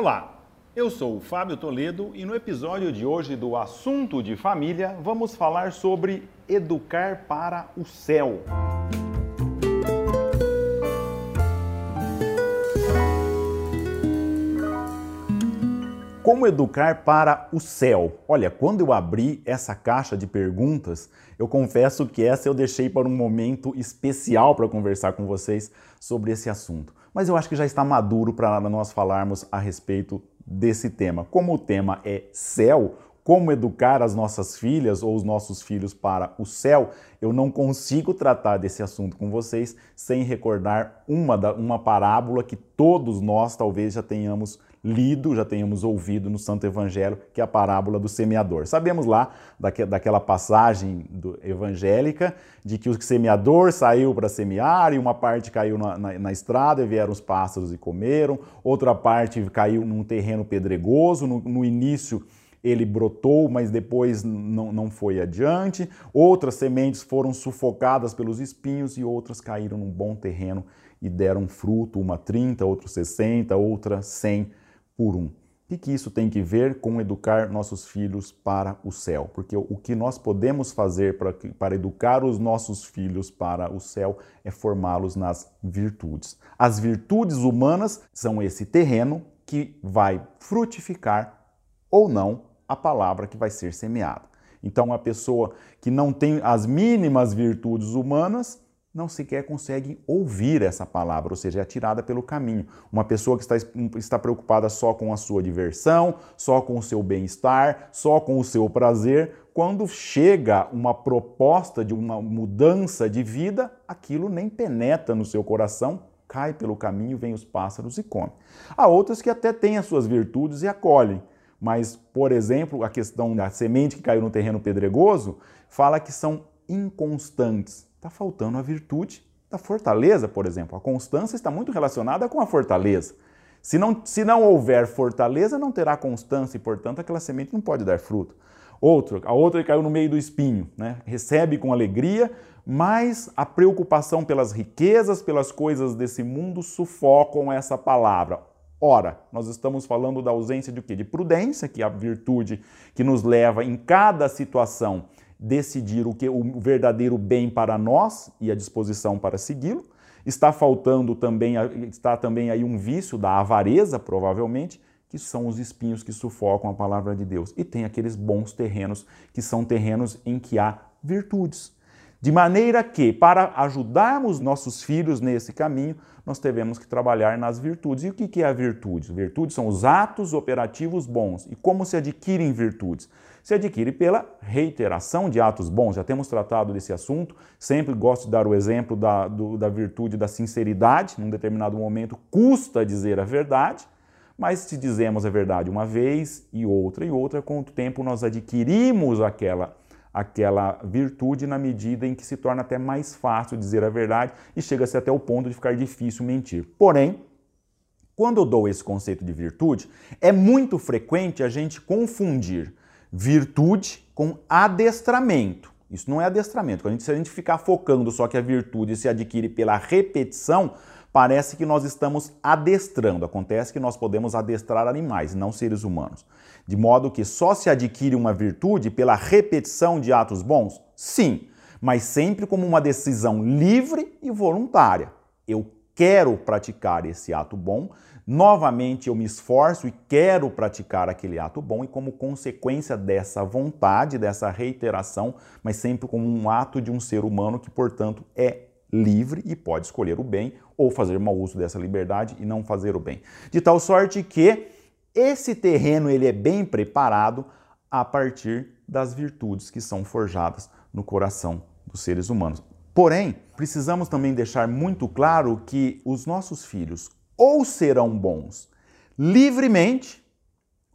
Olá, eu sou o Fábio Toledo e no episódio de hoje do Assunto de Família vamos falar sobre educar para o céu. Como educar para o céu? Olha, quando eu abri essa caixa de perguntas, eu confesso que essa eu deixei para um momento especial para conversar com vocês sobre esse assunto. Mas eu acho que já está maduro para nós falarmos a respeito desse tema. Como o tema é céu, como educar as nossas filhas ou os nossos filhos para o céu, eu não consigo tratar desse assunto com vocês sem recordar uma, uma parábola que todos nós talvez já tenhamos lido, já tenhamos ouvido no Santo Evangelho, que é a parábola do semeador. Sabemos lá daque, daquela passagem do, evangélica de que o semeador saiu para semear e uma parte caiu na, na, na, estrada e vieram os pássaros e comeram, outra parte caiu num terreno pedregoso, no, no início ele brotou, mas depois não, não foi adiante. Outras sementes foram sufocadas pelos espinhos e outras caíram num bom terreno e deram fruto, uma 30, outra 60, outra 100 um. O que, isso tem que ver com educar nossos filhos para o céu? Porque o que nós podemos fazer para, para educar os nossos filhos para o céu é formá-los nas virtudes. As virtudes humanas são esse terreno que vai frutificar ou não a palavra que vai ser semeada. Então, uma pessoa que não tem as mínimas virtudes humanas não sequer consegue ouvir essa palavra, ou seja, é tirada pelo caminho. Uma pessoa que está, está preocupada só com a sua diversão, só com o seu bem-estar, só com o seu prazer, quando chega uma proposta de uma mudança de vida, aquilo nem penetra no seu coração, cai pelo caminho, vem os pássaros e come. Há outras que até têm as suas virtudes e acolhem. Mas, por exemplo, a questão da semente que caiu no terreno pedregoso fala que são inconstantes. Está faltando a virtude da fortaleza, por exemplo. A constância está muito relacionada com a fortaleza. Se não, se não houver fortaleza, não terá constância e, portanto, aquela semente não pode dar fruto. Outro, a outra caiu no meio do espinho, né? recebe com alegria, mas a preocupação pelas riquezas, pelas coisas desse mundo sufocam essa palavra. Ora, nós estamos falando da ausência de quê? De prudência, que é a virtude que nos leva em cada situação decidir o que o verdadeiro bem para nós e a disposição para segui-lo. Está faltando também está também aí um vício da avareza, provavelmente, que são os espinhos que sufocam a palavra de Deus. E tem aqueles bons terrenos que são terrenos em que há virtudes. De maneira que, para ajudarmos nossos filhos nesse caminho, nós devemos que trabalhar nas virtudes. E o que é a virtude? Virtudes são os atos operativos bons. E como se adquirem virtudes? Se adquire pela reiteração de atos bons. Já temos tratado desse assunto. Sempre gosto de dar o exemplo da, do, da virtude da sinceridade. Num determinado momento, custa dizer a verdade. Mas se dizemos a verdade uma vez e outra e outra, com o tempo nós adquirimos aquela aquela virtude na medida em que se torna até mais fácil dizer a verdade e chega-se até o ponto de ficar difícil mentir. Porém, quando eu dou esse conceito de virtude, é muito frequente a gente confundir virtude com adestramento. Isso não é adestramento. Quando se a gente ficar focando só que a virtude se adquire pela repetição, parece que nós estamos adestrando. Acontece que nós podemos adestrar animais, não seres humanos. De modo que só se adquire uma virtude pela repetição de atos bons? Sim, mas sempre como uma decisão livre e voluntária. Eu quero praticar esse ato bom, novamente eu me esforço e quero praticar aquele ato bom, e como consequência dessa vontade, dessa reiteração, mas sempre como um ato de um ser humano que, portanto, é livre e pode escolher o bem ou fazer mau uso dessa liberdade e não fazer o bem. De tal sorte que esse terreno ele é bem preparado a partir das virtudes que são forjadas no coração dos seres humanos. Porém, precisamos também deixar muito claro que os nossos filhos ou serão bons livremente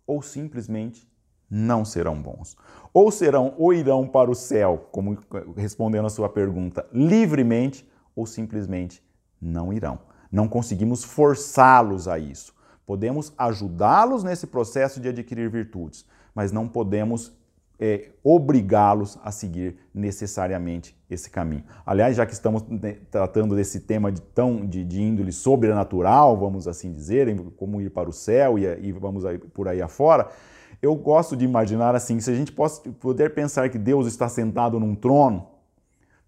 ou simplesmente não serão bons. Ou serão ou irão para o céu, como respondendo a sua pergunta, livremente ou simplesmente não irão. Não conseguimos forçá-los a isso. Podemos ajudá-los nesse processo de adquirir virtudes, mas não podemos é, obrigá-los a seguir necessariamente esse caminho. Aliás, já que estamos né, tratando desse tema de tão de, de, índole sobrenatural, vamos assim dizer, como ir para o céu e, e vamos aí, por aí afora, eu gosto de imaginar assim, se a gente puder pensar que Deus está sentado num trono,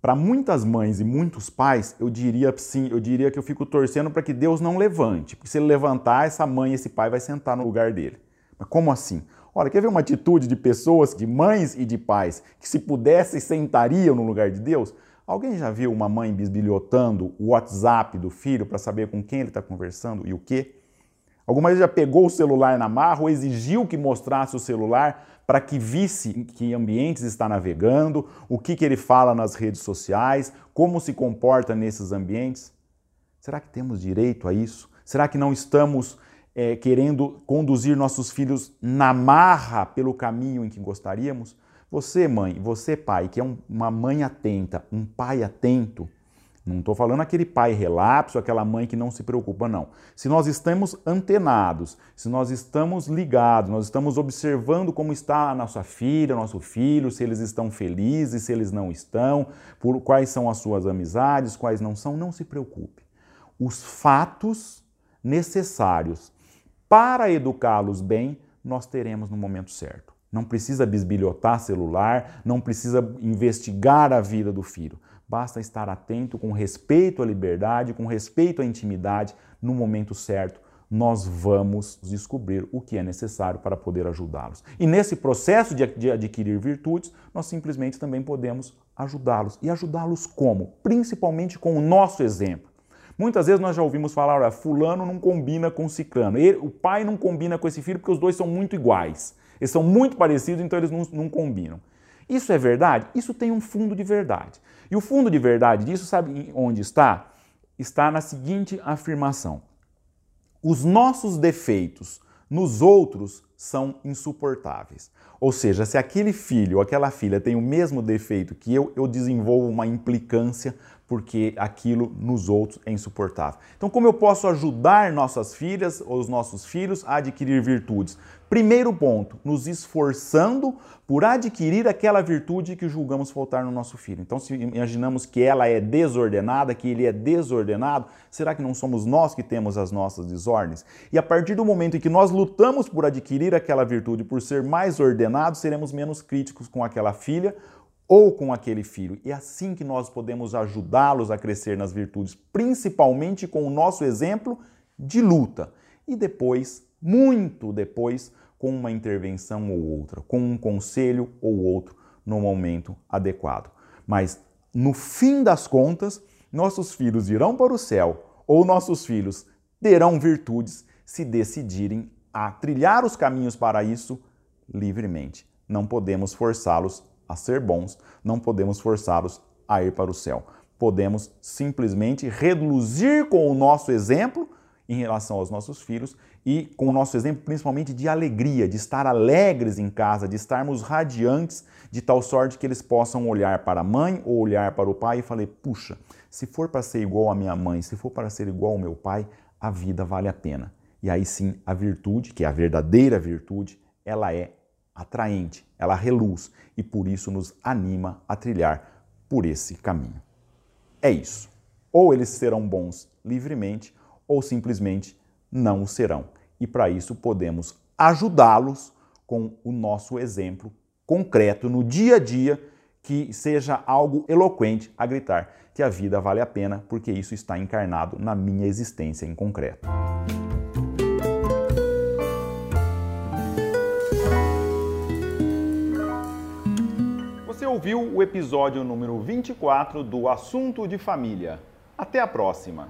para muitas mães e muitos pais, eu diria sim, eu diria que eu fico torcendo para que Deus não levante, porque se ele levantar, essa mãe esse pai vai sentar no lugar dele. Mas como assim? Olha, quer ver uma atitude de pessoas, de mães e de pais, que se pudessem sentariam no lugar de Deus? Alguém já viu uma mãe bisbilhotando o WhatsApp do filho para saber com quem ele está conversando e o quê? Alguma vez já pegou o celular na marra ou exigiu que mostrasse o celular para que visse em que ambientes está navegando, o que, que ele fala nas redes sociais, como se comporta nesses ambientes? Será que temos direito a isso? Será que não estamos é, querendo conduzir nossos filhos na marra pelo caminho em que gostaríamos? Você, mãe, você, pai, que é um, uma mãe atenta, um pai atento, não estou falando aquele pai relapso, aquela mãe que não se preocupa, não. Se nós estamos antenados, se nós estamos ligados, nós estamos observando como está a nossa filha, nosso filho, se eles estão felizes, se eles não estão, por quais são as suas amizades, quais não são, não se preocupe. Os fatos necessários para educá-los bem, nós teremos no momento certo. Não precisa bisbilhotar celular, não precisa investigar a vida do filho. Basta estar atento com respeito à liberdade, com respeito à intimidade, no momento certo. Nós vamos descobrir o que é necessário para poder ajudá-los. E nesse processo de, adquirir virtudes, nós simplesmente também podemos ajudá-los. E ajudá-los como? Principalmente com o nosso exemplo. Muitas vezes nós já ouvimos falar, olha, fulano não combina com ciclano. Ele, o pai não combina com esse filho porque os dois são muito iguais. Eles são muito parecidos, então eles não, não combinam. Isso é verdade? Isso tem um fundo de verdade. E o fundo de verdade disso, sabe onde está? Está na seguinte afirmação: os nossos defeitos nos outros são insuportáveis. Ou seja, se aquele filho ou aquela filha tem o mesmo defeito que eu, eu desenvolvo uma implicância porque aquilo nos outros é insuportável. Então, como eu posso ajudar nossas filhas ou os nossos filhos a adquirir virtudes? Primeiro ponto, nos esforçando por adquirir aquela virtude que julgamos faltar no nosso filho. Então, se imaginamos que ela é desordenada, que ele é desordenado, será que não somos nós que temos as nossas desordens? E a partir do momento em que nós lutamos por adquirir aquela virtude, por ser mais ordenados, seremos menos críticos com aquela filha ou com aquele filho. E é assim que nós podemos ajudá-los a crescer nas virtudes, principalmente com o nosso exemplo de luta. E depois, muito depois, com uma intervenção ou outra, com um conselho ou outro no momento adequado. Mas no fim das contas, nossos filhos irão para o céu ou nossos filhos terão virtudes se decidirem a trilhar os caminhos para isso livremente. Não podemos forçá-los a ser bons, não podemos forçá-los a ir para o céu. Podemos simplesmente reduzir com o nosso exemplo em relação aos nossos filhos e com o nosso exemplo principalmente de alegria, de estar alegres em casa, de estarmos radiantes, de tal sorte que eles possam olhar para a mãe ou olhar para o pai e falar: puxa, se for para ser igual à minha mãe, se for para ser igual ao meu pai, a vida vale a pena. E aí sim, a virtude, que é a verdadeira virtude, ela é atraente, ela reluz e por isso nos anima a trilhar por esse caminho. É isso. Ou eles serão bons livremente, ou simplesmente não o serão. E para isso podemos ajudá-los com o nosso exemplo concreto no dia a dia, que seja algo eloquente a gritar que a vida vale a pena, porque isso está encarnado na minha existência em concreto. Ouviu o episódio número 24 do Assunto de Família. Até a próxima!